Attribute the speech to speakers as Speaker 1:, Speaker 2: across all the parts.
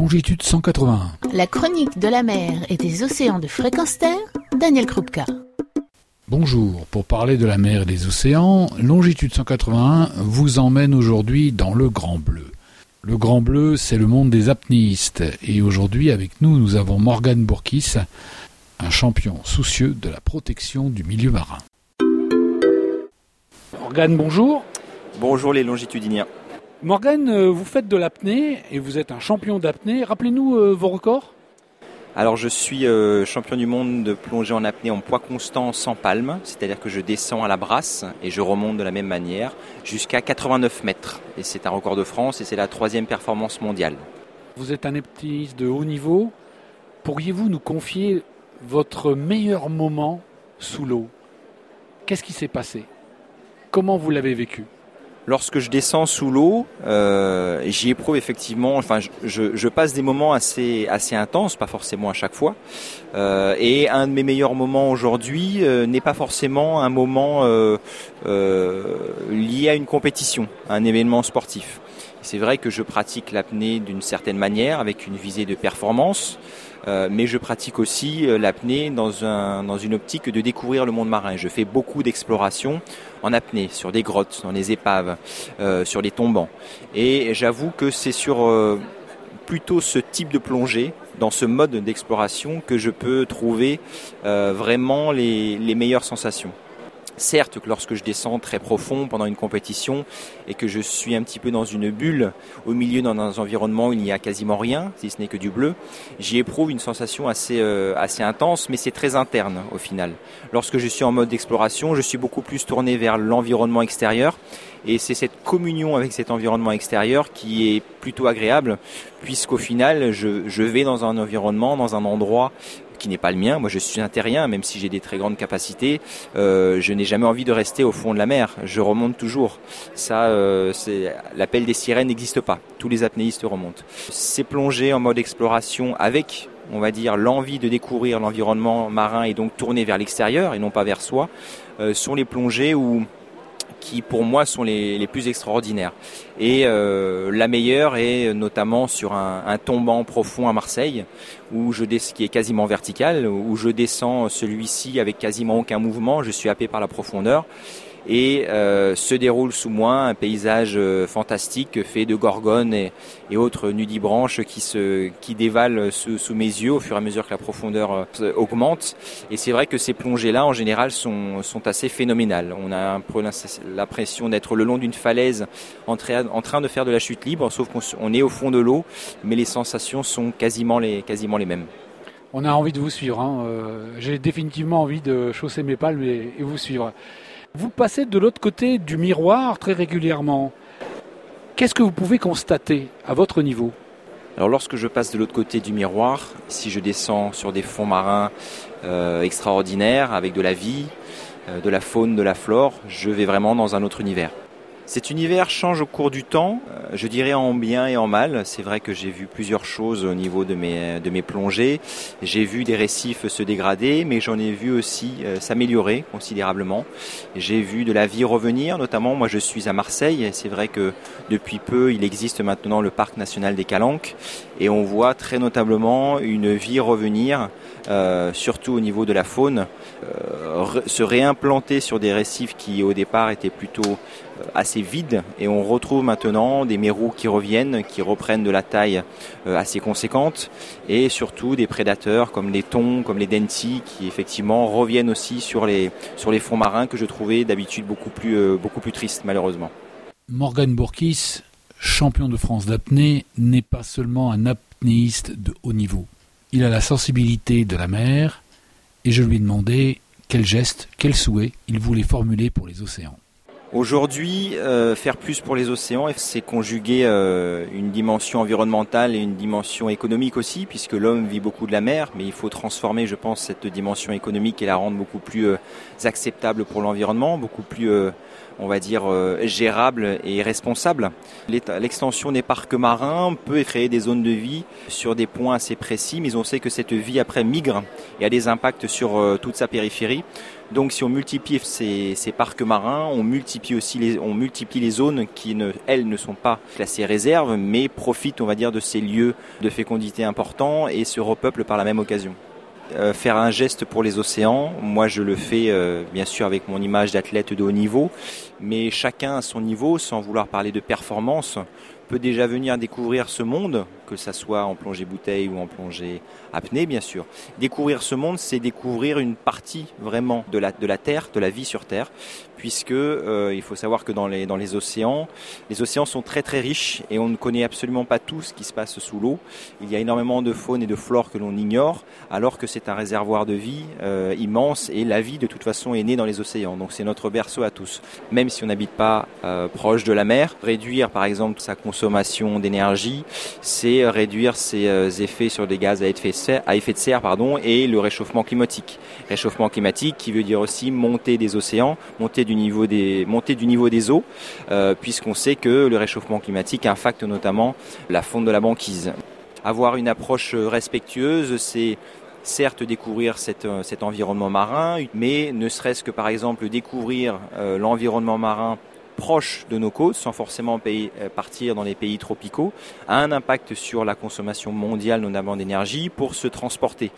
Speaker 1: longitude 181.
Speaker 2: La chronique de la mer et des océans de fréquence terre, Daniel Krupka.
Speaker 1: Bonjour, pour parler de la mer et des océans, longitude 181 vous emmène aujourd'hui dans le Grand Bleu. Le Grand Bleu, c'est le monde des apnéistes, et aujourd'hui avec nous, nous avons Morgane Bourkis, un champion soucieux de la protection du milieu marin. Morgane, bonjour.
Speaker 3: Bonjour les longitudiniens.
Speaker 1: Morgane, euh, vous faites de l'apnée et vous êtes un champion d'apnée. Rappelez-nous euh, vos records.
Speaker 3: Alors je suis euh, champion du monde de plongée en apnée en poids constant sans palme, c'est-à-dire que je descends à la brasse et je remonte de la même manière jusqu'à 89 mètres. Et c'est un record de France et c'est la troisième performance mondiale.
Speaker 1: Vous êtes un apnéiste de haut niveau. Pourriez-vous nous confier votre meilleur moment sous l'eau? Qu'est-ce qui s'est passé? Comment vous l'avez vécu?
Speaker 3: Lorsque je descends sous l'eau, euh, j'y éprouve effectivement. Enfin, je, passe des moments assez assez intenses, pas forcément à chaque fois. Euh, et un de mes meilleurs moments aujourd'hui euh, n'est pas forcément un moment lié à une compétition, à un événement sportif. C'est vrai que je pratique l'apnée d'une certaine manière, avec une visée de performance. Euh, mais je pratique aussi euh, l'apnée dans, un, dans une optique de découvrir le monde marin. Je fais beaucoup d'exploration en apnée, sur des grottes, dans les épaves, euh, sur les tombants. Et j'avoue que c'est sur plutôt ce type de plongée, dans ce mode d'exploration, que je peux trouver vraiment les meilleures sensations. Certes que lorsque je descends très profond pendant une compétition et que je suis un petit peu dans une bulle au milieu dans un environnement où il n'y a quasiment rien, si ce n'est que du bleu, j'y éprouve une sensation assez, euh, assez intense, mais c'est très interne au final. Lorsque je suis en mode d'exploration, je suis beaucoup plus tourné vers l'environnement extérieur et c'est cette communion avec cet environnement extérieur qui est plutôt agréable puisqu'au final je vais dans un environnement, dans un endroit qui n'est pas le mien. Moi, je suis un terrien, même si j'ai des très grandes capacités. Euh, je n'ai jamais envie de rester au fond de la mer. Je remonte toujours. Ça, euh, l'appel des sirènes n'existe pas. Tous les apnéistes remontent. C'est plonger en mode exploration avec on va dire l'envie de découvrir l'environnement marin et donc tourner vers l'extérieur et non pas vers soi, euh, sont les plongées où qui pour moi sont les, plus extraordinaires. Et euh, la meilleure est notamment sur un, un tombant profond à Marseille, où je qui est quasiment vertical, où je descends celui-ci avec quasiment aucun mouvement, je suis happé par la profondeur et euh, se déroule sous moi un paysage euh, fantastique fait de gorgones et, et autres nudibranches qui se qui dévalent sous, sous, mes yeux au fur et à mesure que la profondeur euh, augmente et c'est vrai que ces plongées là en général sont, sont assez phénoménales on a un peu l'impression d'être le long d'une falaise en, tra en, train de faire de la chute libre sauf qu'on est au fond de l'eau mais les sensations sont quasiment les quasiment les mêmes
Speaker 1: on a envie de vous suivre. Hein. Euh, J'ai définitivement envie de chausser mes palmes et vous suivre. Vous passez de l'autre côté du miroir très régulièrement. Qu'est-ce que vous pouvez constater à votre niveau
Speaker 3: alors lorsque je passe de l'autre côté du miroir, si je descends sur des fonds marins euh, extraordinaires avec de la vie, euh, de la faune, de la flore, je vais vraiment dans un autre univers. Cet univers change au cours du temps, euh, je dirais en bien et en mal. C'est vrai que j'ai vu plusieurs choses au niveau de mes, de mes plongées. J'ai vu des récifs se dégrader, mais j'en ai vu aussi euh, s'améliorer considérablement. J'ai vu de la vie revenir, notamment moi je suis à Marseille. C'est vrai que depuis peu, il existe maintenant le parc national des Calanques et on voit très notablement une vie revenir, euh, surtout au niveau de la faune, euh, se réimplanter sur des récifs qui au départ étaient plutôt assez vide et on retrouve maintenant des mérous qui reviennent, qui reprennent de la taille euh, assez conséquente et surtout des prédateurs comme les thons, comme les dentis qui effectivement reviennent aussi sur les, sur les fonds marins que je trouvais d'habitude beaucoup plus, euh, plus tristes malheureusement.
Speaker 1: Morgan Bourkis, champion de France d'apnée, n'est pas seulement un apnéiste de haut niveau. Il a la sensibilité de la mer et je lui ai demandé quel geste, quel souhait il voulait formuler pour les océans.
Speaker 3: Aujourd'hui, euh, faire plus pour les océans, c'est conjuguer euh, une dimension environnementale et une dimension économique aussi, puisque l'homme vit beaucoup de la mer, mais il faut transformer, je pense, cette dimension économique et la rendre beaucoup plus euh, acceptable pour l'environnement, beaucoup plus, on va dire, gérable et responsable. L'extension des parcs marins peut créer des zones de vie sur des points assez précis, mais on sait que cette vie après migre et a des impacts sur toute sa périphérie. Donc si on multiplie ces, parcs marins, on multiplie aussi les, zones qui, elles, ne sont pas classées réserves, mais profitent, on va dire, de ces lieux de fécondité importants et se repeuplent par la même occasion. Euh, faire un geste pour les océans. Moi, je le fais euh, bien sûr avec mon image d'athlète de haut niveau, mais chacun à son niveau, sans vouloir parler de performance, peut déjà venir découvrir ce monde, que ce soit en plongée bouteille ou en plongée apnée, bien sûr. Découvrir ce monde, c'est découvrir une partie vraiment de la, de la Terre, de la vie sur Terre, puisque euh, il faut savoir que dans les, dans les océans, les océans sont très très riches et on ne connaît absolument pas tout ce qui se passe sous l'eau. Il y a énormément de faune et de flore que l'on ignore, alors que c'est un réservoir de vie euh, immense et la vie de toute façon est née dans les océans. Donc c'est notre berceau à tous, même si on n'habite pas euh, proche de la mer. Réduire par exemple sa consommation consommation d'énergie, c'est réduire ses euh, effets sur des gaz à effet de serre, et le réchauffement climatique. Réchauffement climatique qui veut dire aussi montée des océans, montée du niveau des, du niveau des eaux, euh, puisqu'on sait que le réchauffement climatique impacte notamment la fonte de la banquise. Avoir une approche respectueuse, c'est certes découvrir euh, cet environnement marin, mais ne serait-ce que par exemple découvrir l'environnement marin proche de nos côtes, sans forcément euh, partir dans les pays tropicaux, a un impact sur la consommation mondiale, notamment d'énergie, pour se transporter.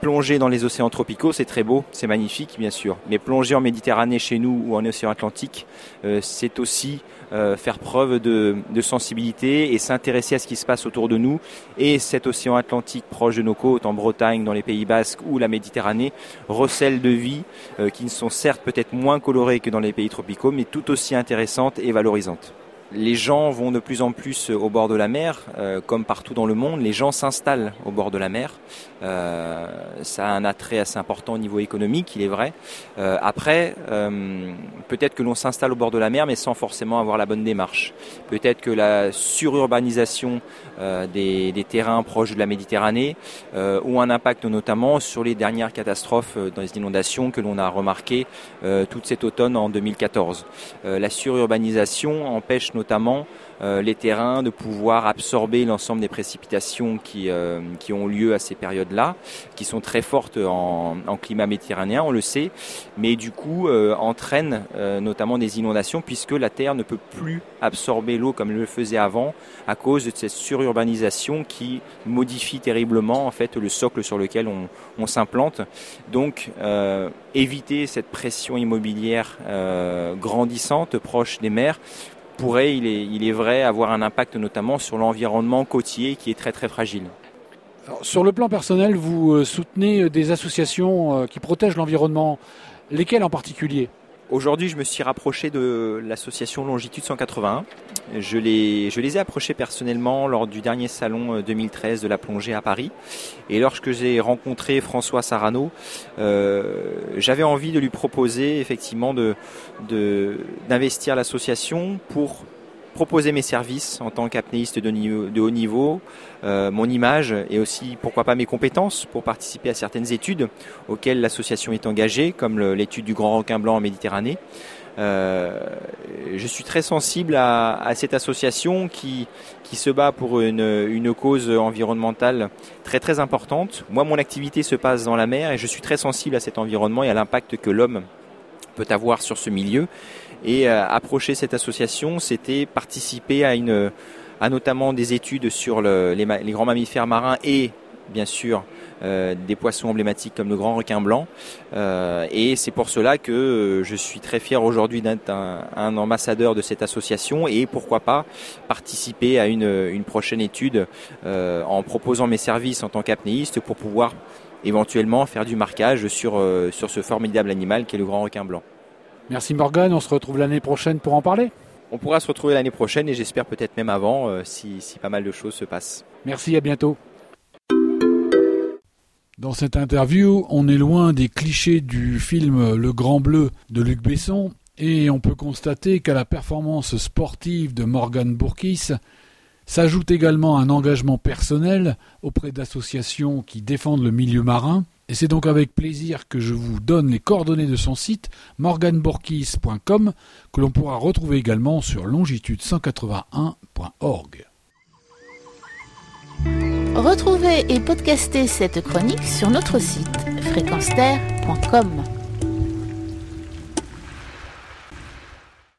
Speaker 3: Plonger dans les océans tropicaux, c'est très beau, c'est magnifique, bien sûr. Mais plonger en Méditerranée chez nous ou en océan Atlantique, euh, c'est aussi euh, faire preuve de, sensibilité et s'intéresser à ce qui se passe autour de nous. Et cet océan Atlantique proche de nos côtes, en Bretagne, dans les Pays Basques ou la Méditerranée, recèle de vie euh, qui ne sont certes peut-être moins colorées que dans les pays tropicaux, mais tout aussi intéressantes et valorisantes. Les gens vont de plus en plus au bord de la mer, euh, comme partout dans le monde. Les gens s'installent au bord de la mer. Euh, ça a un attrait assez important au niveau économique, il est vrai. Euh, après, peut-être que l'on s'installe au bord de la mer, mais sans forcément avoir la bonne démarche. Peut-être que la sururbanisation des, des, terrains proches de la Méditerranée ont un impact notamment sur les dernières catastrophes dans les inondations que l'on a remarquées toute cet automne en 2014. la sururbanisation empêche notamment euh, les terrains de pouvoir absorber l'ensemble des précipitations qui, euh, qui ont lieu à ces périodes-là, qui sont très fortes en, climat méditerranéen, on le sait, mais du coup euh, entraînent notamment des inondations puisque la terre ne peut plus absorber l'eau comme elle le faisait avant à cause de cette sururbanisation qui modifie terriblement en fait le socle sur lequel on, on s'implante. Donc éviter cette pression immobilière grandissante proche des mers pourrait, il est, il est vrai, avoir un impact notamment sur l'environnement côtier qui est très très fragile.
Speaker 1: sur le plan personnel, vous euh, soutenez euh, des associations euh, qui protègent l'environnement. Lesquelles en particulier?
Speaker 3: Aujourd'hui, je me suis rapproché de l'association Longitude 181. Je les, ai approchés personnellement lors du dernier salon 2013 euh, de la plongée à Paris. Et lorsque j'ai rencontré François Sarano, euh, j'avais envie de lui proposer effectivement de, d'investir l'association pour proposer mes services en tant qu'apnéiste de, haut niveau, euh, mon image et aussi pourquoi pas mes compétences pour participer à certaines études auxquelles l'association est engagée, comme l'étude du grand requin blanc en Méditerranée. Euh, je suis très sensible à, cette association qui, qui se bat pour une, une, cause environnementale très très importante. Moi, mon activité se passe dans la mer et je suis très sensible à cet environnement et à l'impact que l'homme peut avoir sur ce milieu. Et euh, approcher cette association, c'était participer à une, à notamment des études sur le, les, grands mammifères marins et bien sûr euh, des poissons emblématiques comme le grand requin blanc. Euh, et c'est pour cela que je suis très fier aujourd'hui d'être un, ambassadeur de cette association et pourquoi pas participer à une, prochaine étude en proposant mes services en tant qu'apnéiste pour pouvoir éventuellement faire du marquage sur, euh, sur ce formidable animal qui est le grand requin blanc.
Speaker 1: Merci Morgan, on se retrouve l'année prochaine pour en parler.
Speaker 3: On pourra se retrouver l'année prochaine et j'espère peut-être même avant euh, si, si pas mal de choses se passent.
Speaker 1: Merci, à bientôt. Dans cette interview, on est loin des clichés du film Le Grand Bleu de Luc Besson et on peut constater qu'à la performance sportive de Morgan Bourkis s'ajoute également un engagement personnel auprès d'associations qui défendent le milieu marin et c'est donc avec plaisir que je vous donne les coordonnées de son site morganborkis.com que l'on pourra retrouver également sur longitude181.org.
Speaker 2: Retrouvez et podcastez cette chronique sur notre site fréquenceterre.com.